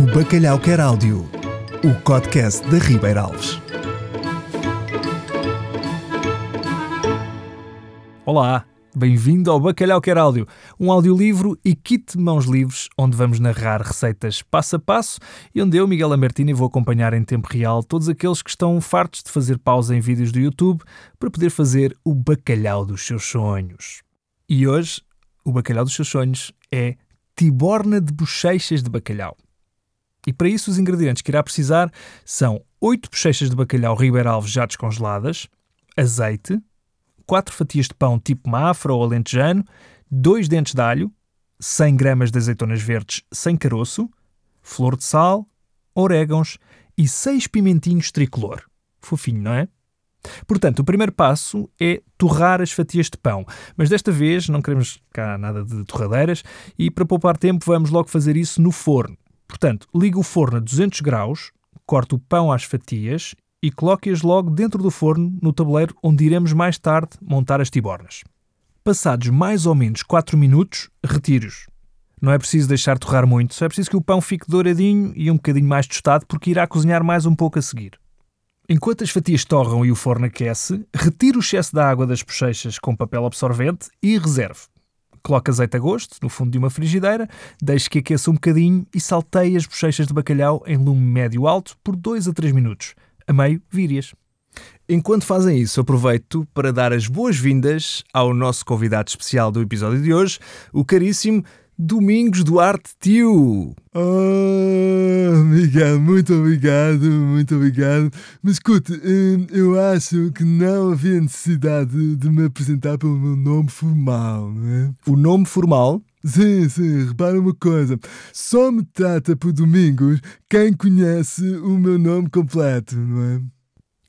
O Bacalhau Quer Áudio, o podcast da Ribeira Alves. Olá, bem-vindo ao Bacalhau Quer Áudio, um audiolivro e kit de mãos livres onde vamos narrar receitas passo a passo e onde eu, Miguel Amertini, vou acompanhar em tempo real todos aqueles que estão fartos de fazer pausa em vídeos do YouTube para poder fazer o bacalhau dos seus sonhos. E hoje, o bacalhau dos seus sonhos é tiborna de bochechas de bacalhau. E para isso os ingredientes que irá precisar são 8 bochechas de bacalhau Ribeira Alves já descongeladas, azeite, 4 fatias de pão tipo mafra ou alentejano, 2 dentes de alho, 100 gramas de azeitonas verdes sem caroço, flor de sal, orégãos e 6 pimentinhos tricolor. Fofinho, não é? Portanto, o primeiro passo é torrar as fatias de pão, mas desta vez não queremos cá nada de torradeiras e para poupar tempo vamos logo fazer isso no forno. Portanto, liga o forno a 200 graus, corta o pão às fatias e coloque-as logo dentro do forno no tabuleiro onde iremos mais tarde montar as tibornas. Passados mais ou menos 4 minutos, retire-os. Não é preciso deixar torrar muito, só é preciso que o pão fique douradinho e um bocadinho mais tostado porque irá cozinhar mais um pouco a seguir. Enquanto as fatias torram e o forno aquece, retire o excesso da água das bochechas com papel absorvente e reserve. Coloque azeite a gosto no fundo de uma frigideira, deixe que aqueça um bocadinho e salteie as bochechas de bacalhau em lume médio-alto por 2 a 3 minutos. A meio, vire-as. Enquanto fazem isso, aproveito para dar as boas-vindas ao nosso convidado especial do episódio de hoje, o caríssimo Domingos Duarte Tio. Oh, Miguel, muito obrigado, muito obrigado. Mas escute, hum, eu acho que não havia necessidade de me apresentar pelo meu nome formal, não é? O nome formal? Sim, sim, repara uma coisa. Só me trata por Domingos quem conhece o meu nome completo, não é?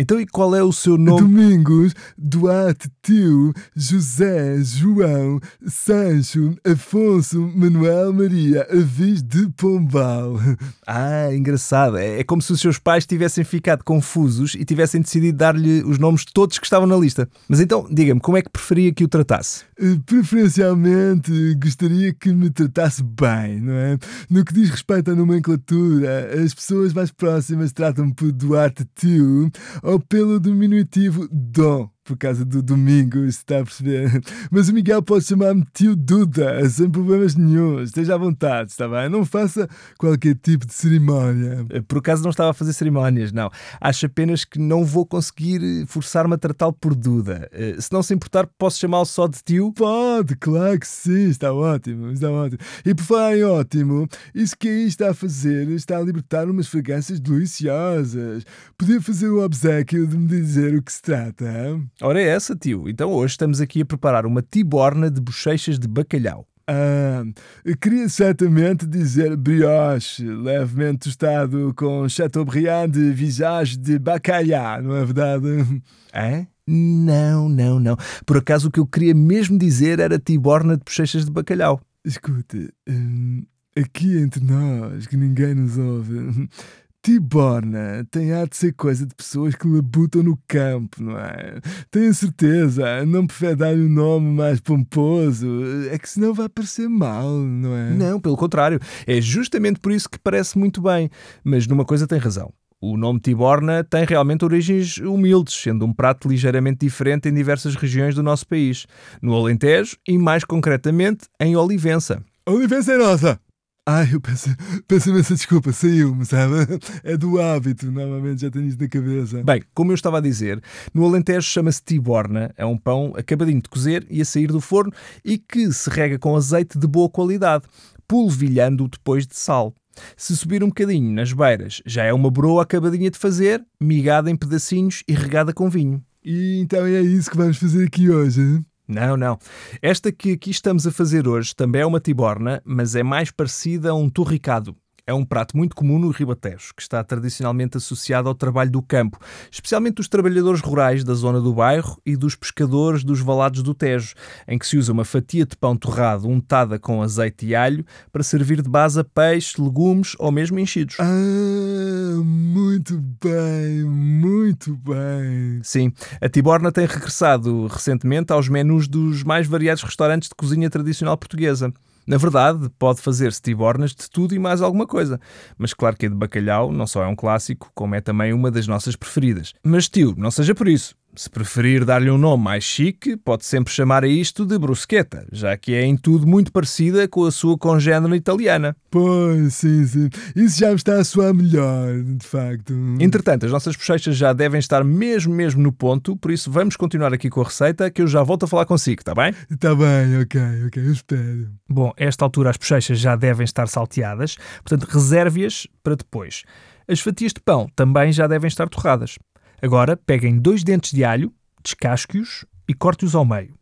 Então, e qual é o seu nome? Domingos, Duarte, Tio, José, João, Sancho, Afonso, Manuel Maria, Avis de Pombal. Ah, engraçado. É, é como se os seus pais tivessem ficado confusos e tivessem decidido dar-lhe os nomes de todos que estavam na lista. Mas então, diga-me, como é que preferia que o tratasse? Eh, Preferencialmente gostaria que me tratasse bem, não é? No que diz respeito à nomenclatura, as pessoas mais próximas tratam-me por Duarte Tio ou pelo diminutivo Dom, por causa do domingo, está a perceber? Mas o Miguel pode chamar-me Tio Duda, sem problemas nenhum, esteja à vontade, está bem? Não faça qualquer tipo de cerimónia. Por acaso não estava a fazer cerimónias, não. Acho apenas que não vou conseguir eh, forçar-me a tratá-lo por Duda. Eh, Se não se importar, posso chamá-lo só de tio? Pode, claro que sim, está ótimo, está ótimo. E por falar em ótimo, isso que aí está a fazer está a libertar umas fragrâncias deliciosas. Podia fazer o obsequio de me dizer o que se trata? Ora é essa, tio. Então hoje estamos aqui a preparar uma tiborna de bochechas de bacalhau. Ah, queria certamente dizer brioche, levemente tostado com Chateaubriand de visage de bacalhau, não é verdade? É? Não, não, não. Por acaso o que eu queria mesmo dizer era tiborna de bochechas de bacalhau. Escute, hum, aqui entre nós, que ninguém nos ouve, Tiborna tem ar de ser coisa de pessoas que labutam no campo, não é? Tenho certeza, não prefere dar-lhe um nome mais pomposo, é que senão vai parecer mal, não é? Não, pelo contrário. É justamente por isso que parece muito bem. Mas numa coisa tem razão. O nome Tiborna tem realmente origens humildes, sendo um prato ligeiramente diferente em diversas regiões do nosso país. No Alentejo e, mais concretamente, em Olivença. Olivença é nossa! Ai, eu peço, peço imensa desculpa, saiu-me, sabe? É do hábito, normalmente já tenho isso na cabeça. Bem, como eu estava a dizer, no Alentejo chama-se tiborna, é um pão acabadinho de cozer e a sair do forno e que se rega com azeite de boa qualidade, polvilhando-o depois de sal. Se subir um bocadinho nas beiras, já é uma broa acabadinha de fazer, migada em pedacinhos e regada com vinho. E então é isso que vamos fazer aqui hoje? Não, não. Esta que aqui estamos a fazer hoje também é uma tiborna, mas é mais parecida a um torricado. É um prato muito comum no Ribatejo, que está tradicionalmente associado ao trabalho do campo, especialmente dos trabalhadores rurais da zona do bairro e dos pescadores dos valados do Tejo, em que se usa uma fatia de pão torrado untada com azeite e alho para servir de base a peixe, legumes ou mesmo enchidos. Ah, muito bem, muito bem. Sim, a Tiborna tem regressado recentemente aos menus dos mais variados restaurantes de cozinha tradicional portuguesa. Na verdade, pode fazer-se tibornas de tudo e mais alguma coisa. Mas claro que a de bacalhau não só é um clássico, como é também uma das nossas preferidas. Mas tio, não seja por isso. Se preferir dar-lhe um nome mais chique, pode sempre chamar a isto de bruschetta, já que é em tudo muito parecida com a sua congénere italiana. Pois, sim, sim. Isso já me está a soar melhor, de facto. Entretanto, as nossas bochechas já devem estar mesmo, mesmo no ponto, por isso vamos continuar aqui com a receita, que eu já volto a falar consigo, está bem? Está bem, ok, ok, eu espero. Bom, a esta altura as bochechas já devem estar salteadas, portanto reserve-as para depois. As fatias de pão também já devem estar torradas. Agora, peguem dois dentes de alho, descasque-os e corte-os ao meio.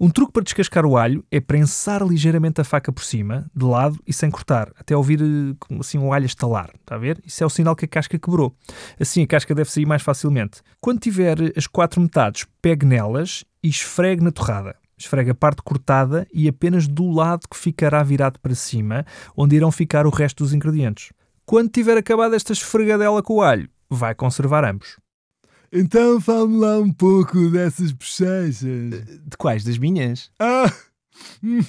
Um truque para descascar o alho é prensar ligeiramente a faca por cima, de lado e sem cortar, até ouvir eh, assim o alho estalar. Está a ver? Isso é o sinal que a casca quebrou. Assim a casca deve sair mais facilmente. Quando tiver as quatro metades, pegue nelas e esfregue na torrada. Esfregue a parte cortada e apenas do lado que ficará virado para cima, onde irão ficar o resto dos ingredientes. Quando tiver acabado esta esfregadela com o alho, vai conservar ambos. Então fale-me lá um pouco dessas bochechas. De quais? Das minhas? Ah! Hum,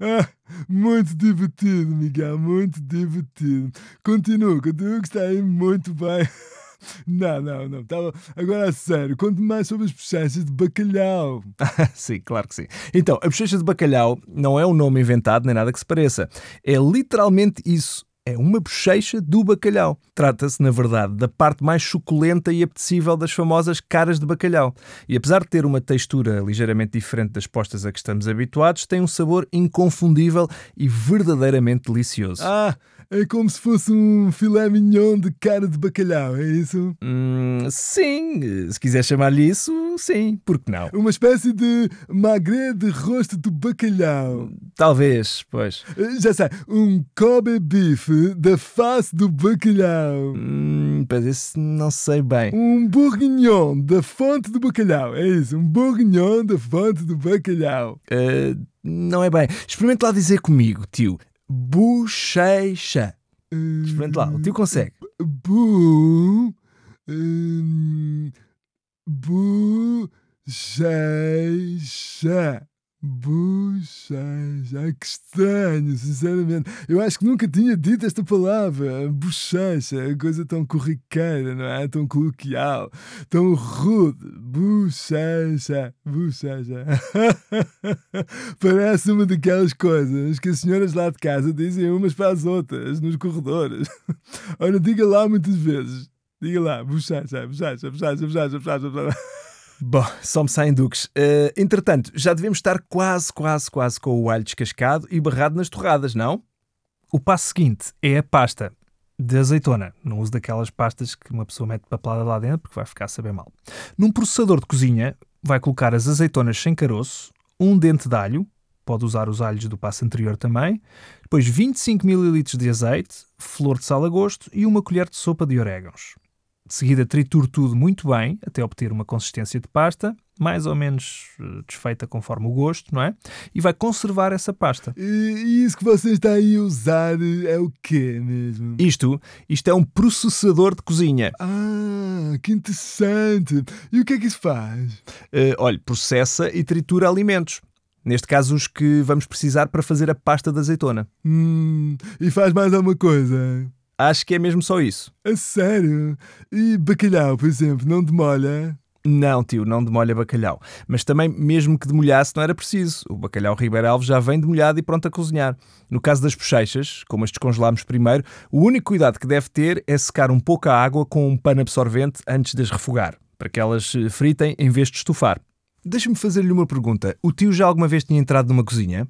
ah, muito divertido, Miguel, muito divertido. Continua, continua que está aí muito bem. Não, não, não. Tava... Agora a sério, conte mais sobre as bochechas de bacalhau. sim, claro que sim. Então, a bochecha de bacalhau não é um nome inventado nem nada que se pareça. É literalmente isso é uma bochecha do bacalhau. Trata-se, na verdade, da parte mais suculenta e apetecível das famosas caras de bacalhau. E apesar de ter uma textura ligeiramente diferente das postas a que estamos habituados, tem um sabor inconfundível e verdadeiramente delicioso. Ah, é como se fosse um filé mignon de cara de bacalhau, é isso? Hum, sim, se quiser chamar-lhe isso, sim, por que não? Uma espécie de magre de rosto de bacalhau. Talvez, pois. Eh, já sei, um Kobe beef da face do bacalhau. Hum, parece, não sei bem. Um bourguignon da fonte do bacalhau, é isso, um bourguignon da fonte do bacalhau. Uh, não é bem. Experimente lá dizer comigo, tio bochecha. Experimente lá, o tio consegue. Bu. Um, bochecha. Bochecha. Ai, que estranho, sinceramente. Eu acho que nunca tinha dito esta palavra. Bochecha. Coisa tão corriqueira, não é? Tão coloquial. Tão rude. Bochecha. Bochecha. Parece uma daquelas coisas que as senhoras lá de casa dizem umas para as outras, nos corredores. Ora, diga lá muitas vezes. Diga lá. Bochecha, bochecha, bochecha, bochecha, bochecha. Bom, só me saem duques. Uh, entretanto, já devemos estar quase, quase, quase com o alho descascado e barrado nas torradas, não? O passo seguinte é a pasta de azeitona. Não uso daquelas pastas que uma pessoa mete papelada lá dentro porque vai ficar a saber mal. Num processador de cozinha, vai colocar as azeitonas sem caroço, um dente de alho, pode usar os alhos do passo anterior também, depois 25 ml de azeite, flor de sal a gosto e uma colher de sopa de orégãos. De seguida, triture tudo muito bem até obter uma consistência de pasta, mais ou menos eh, desfeita conforme o gosto, não é? E vai conservar essa pasta. E isso que você está aí a usar é o quê mesmo? Isto, isto é um processador de cozinha. Ah, que interessante! E o que é que isso faz? Uh, olha, processa e tritura alimentos. Neste caso, os que vamos precisar para fazer a pasta de azeitona. Hum, e faz mais alguma coisa? Acho que é mesmo só isso. A sério? E bacalhau, por exemplo, não demolha? Não, tio, não demolha bacalhau. Mas também, mesmo que demolhasse, não era preciso. O bacalhau Ribeiro Alves já vem demolhado e pronto a cozinhar. No caso das bochechas, como as descongelámos primeiro, o único cuidado que deve ter é secar um pouco a água com um pano absorvente antes de as refogar, para que elas fritem em vez de estufar. Deixa-me fazer-lhe uma pergunta. O tio já alguma vez tinha entrado numa cozinha?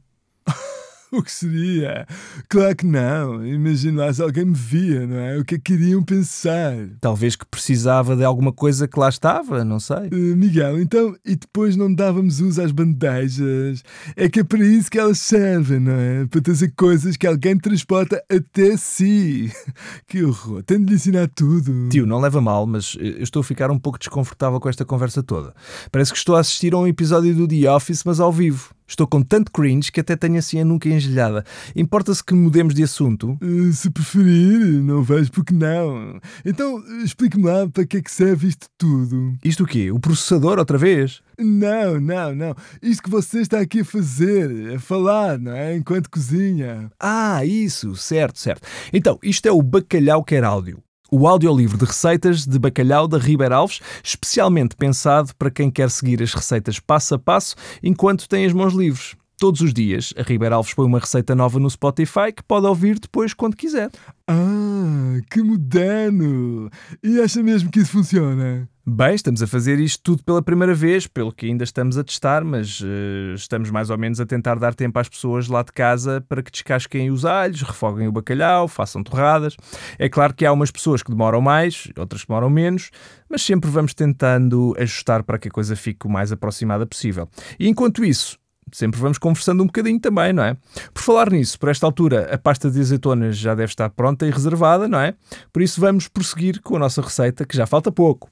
O que seria? Claro que não. Imagina lá se alguém me via, não é? O que é que iriam pensar? Talvez que precisava de alguma coisa que lá estava, não sei. Uh, Miguel, então, e depois não dávamos uso às bandejas? É que é para isso que elas servem, não é? Para trazer coisas que alguém transporta até si. Que horror. Tenho de lhe ensinar tudo. Tio, não leva mal, mas eu estou a ficar um pouco desconfortável com esta conversa toda. Parece que estou a assistir a um episódio do The Office, mas ao vivo. Estou com tanto cringe que até tenho assim a nuca engelhada. Importa-se que mudemos de assunto? Uh, se preferir, não vejo porque não. Então, explique-me lá para que é que serve isto tudo. Isto o quê? O processador outra vez? Não, não, não. Isto que você está aqui a fazer, a falar, não é? Enquanto cozinha. Ah, isso, certo, certo. Então, isto é o Bacalhau Quer Áudio o audiolivro de receitas de bacalhau da Ribeira Alves, especialmente pensado para quem quer seguir as receitas passo a passo enquanto tem as mãos livres. Todos os dias, a Ribeira Alves põe uma receita nova no Spotify que pode ouvir depois quando quiser. Ah, que moderno! E acha mesmo que isso funciona? Bem, estamos a fazer isto tudo pela primeira vez, pelo que ainda estamos a testar, mas uh, estamos mais ou menos a tentar dar tempo às pessoas lá de casa para que descasquem os alhos, refoguem o bacalhau, façam torradas. É claro que há umas pessoas que demoram mais, outras que demoram menos, mas sempre vamos tentando ajustar para que a coisa fique o mais aproximada possível. E enquanto isso, sempre vamos conversando um bocadinho também, não é? Por falar nisso, por esta altura, a pasta de azeitonas já deve estar pronta e reservada, não é? Por isso vamos prosseguir com a nossa receita, que já falta pouco.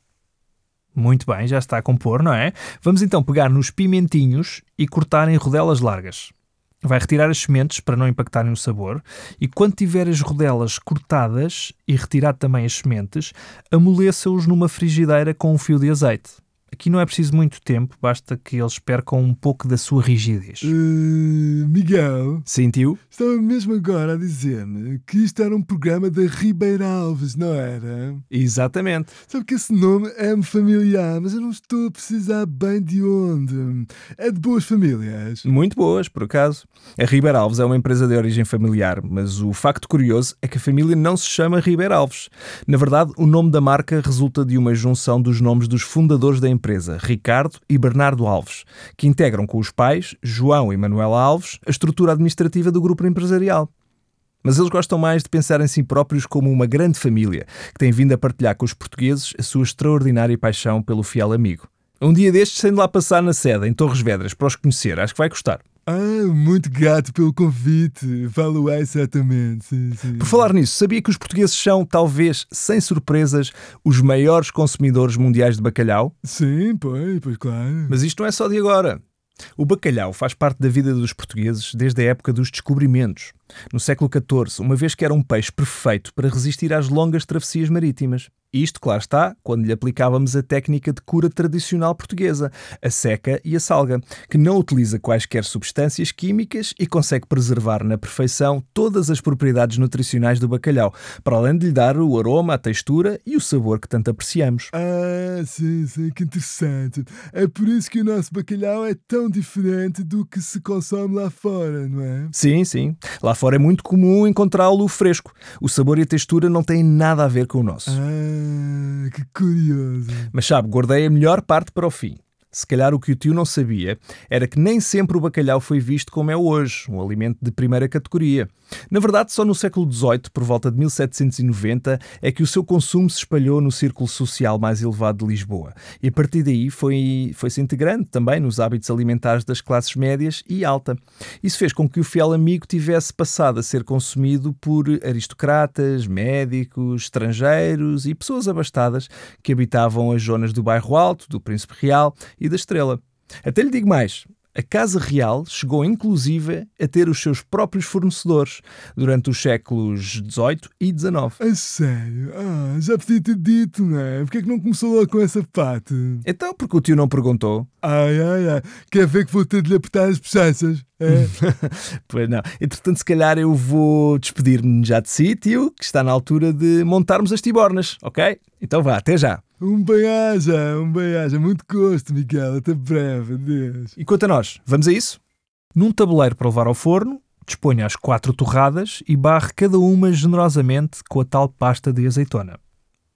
Muito bem, já está a compor, não é? Vamos então pegar nos pimentinhos e cortar em rodelas largas. Vai retirar as sementes para não impactarem o sabor e quando tiver as rodelas cortadas e retirado também as sementes, amoleça-os numa frigideira com um fio de azeite. Aqui não é preciso muito tempo, basta que eles percam um pouco da sua rigidez. Uh, Miguel. Sentiu? Estava mesmo agora a dizer-me que isto era um programa da Ribeira Alves, não era? Exatamente. Sabe que esse nome é-me familiar, mas eu não estou a precisar bem de onde. É de boas famílias? Muito boas, por acaso. A Ribeira Alves é uma empresa de origem familiar, mas o facto curioso é que a família não se chama Ribeira Alves. Na verdade, o nome da marca resulta de uma junção dos nomes dos fundadores da empresa empresa, Ricardo e Bernardo Alves, que integram com os pais, João e Manuela Alves, a estrutura administrativa do grupo empresarial. Mas eles gostam mais de pensar em si próprios como uma grande família que tem vindo a partilhar com os portugueses a sua extraordinária paixão pelo fiel amigo. Um dia destes, sendo lá passar na sede, em Torres Vedras, para os conhecer, acho que vai gostar. Ah, muito grato pelo convite. Falo certamente. Sim, sim. Por falar nisso, sabia que os portugueses são, talvez, sem surpresas, os maiores consumidores mundiais de bacalhau? Sim, pois, pois claro. Mas isto não é só de agora. O bacalhau faz parte da vida dos portugueses desde a época dos descobrimentos, no século XIV, uma vez que era um peixe perfeito para resistir às longas travessias marítimas. Isto, claro está, quando lhe aplicávamos a técnica de cura tradicional portuguesa, a seca e a salga, que não utiliza quaisquer substâncias químicas e consegue preservar na perfeição todas as propriedades nutricionais do bacalhau, para além de lhe dar o aroma, a textura e o sabor que tanto apreciamos. Ah, sim, sim, que interessante. É por isso que o nosso bacalhau é tão diferente do que se consome lá fora, não é? Sim, sim. Lá fora é muito comum encontrá-lo fresco. O sabor e a textura não têm nada a ver com o nosso. Ah. Ah, que curioso. Mas sabe, guardei a melhor parte para o fim. Se calhar o que o tio não sabia era que nem sempre o bacalhau foi visto como é hoje, um alimento de primeira categoria. Na verdade, só no século XVIII, por volta de 1790, é que o seu consumo se espalhou no círculo social mais elevado de Lisboa. E a partir daí foi, foi integrando também nos hábitos alimentares das classes médias e alta. Isso fez com que o fiel amigo tivesse passado a ser consumido por aristocratas, médicos, estrangeiros e pessoas abastadas que habitavam as zonas do bairro Alto, do Príncipe Real e da Estrela. Até lhe digo mais, a Casa Real chegou inclusive a ter os seus próprios fornecedores durante os séculos XVIII e XIX. A sério? Ah, já podia ter dito, não é? Porquê é que não começou logo com essa parte? Então, porque o tio não perguntou. Ai, ai, ai. Quer ver que vou ter de lhe apertar as bochechas? É. pois não. Entretanto, se calhar eu vou despedir-me já de si, tio, que está na altura de montarmos as tibornas, ok? Então vá, até já. Um bem-aja, um bem-aja. Muito gosto, Miguel. Até breve. Adeus. E quanto a nós, vamos a isso? Num tabuleiro para levar ao forno, disponha as quatro torradas e barre cada uma generosamente com a tal pasta de azeitona.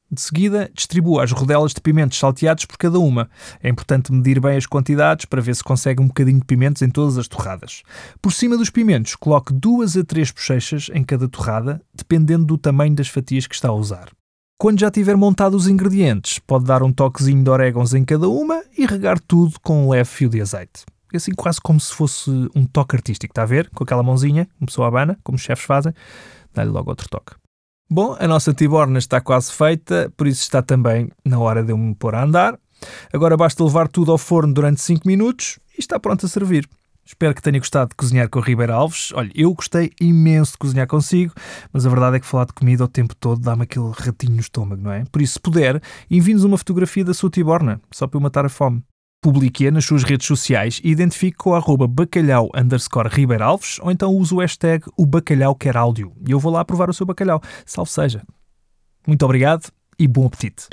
De seguida, distribua as rodelas de pimentos salteados por cada uma. É importante medir bem as quantidades para ver se consegue um bocadinho de pimentos em todas as torradas. Por cima dos pimentos, coloque duas a três bochechas em cada torrada, dependendo do tamanho das fatias que está a usar. Quando já tiver montado os ingredientes, pode dar um toquezinho de orégãos em cada uma e regar tudo com um leve fio de azeite. Assim quase como se fosse um toque artístico, está a ver? Com aquela mãozinha, uma pessoa abana, como os chefes fazem, dá-lhe logo outro toque. Bom, a nossa tiborna está quase feita, por isso está também na hora de eu me pôr a andar. Agora basta levar tudo ao forno durante 5 minutos e está pronto a servir. Espero que tenha gostado de cozinhar com o Ribeiro Alves. Olha, eu gostei imenso de cozinhar consigo, mas a verdade é que falar de comida o tempo todo dá-me aquele ratinho no estômago, não é? Por isso, se puder, envie-nos uma fotografia da sua tiborna, só para eu matar a fome. Publique-a nas suas redes sociais e identifique com arroba bacalhau underscore Alves ou então use o hashtag o bacalhau quer áudio e eu vou lá provar o seu bacalhau. Salve seja. Muito obrigado e bom apetite.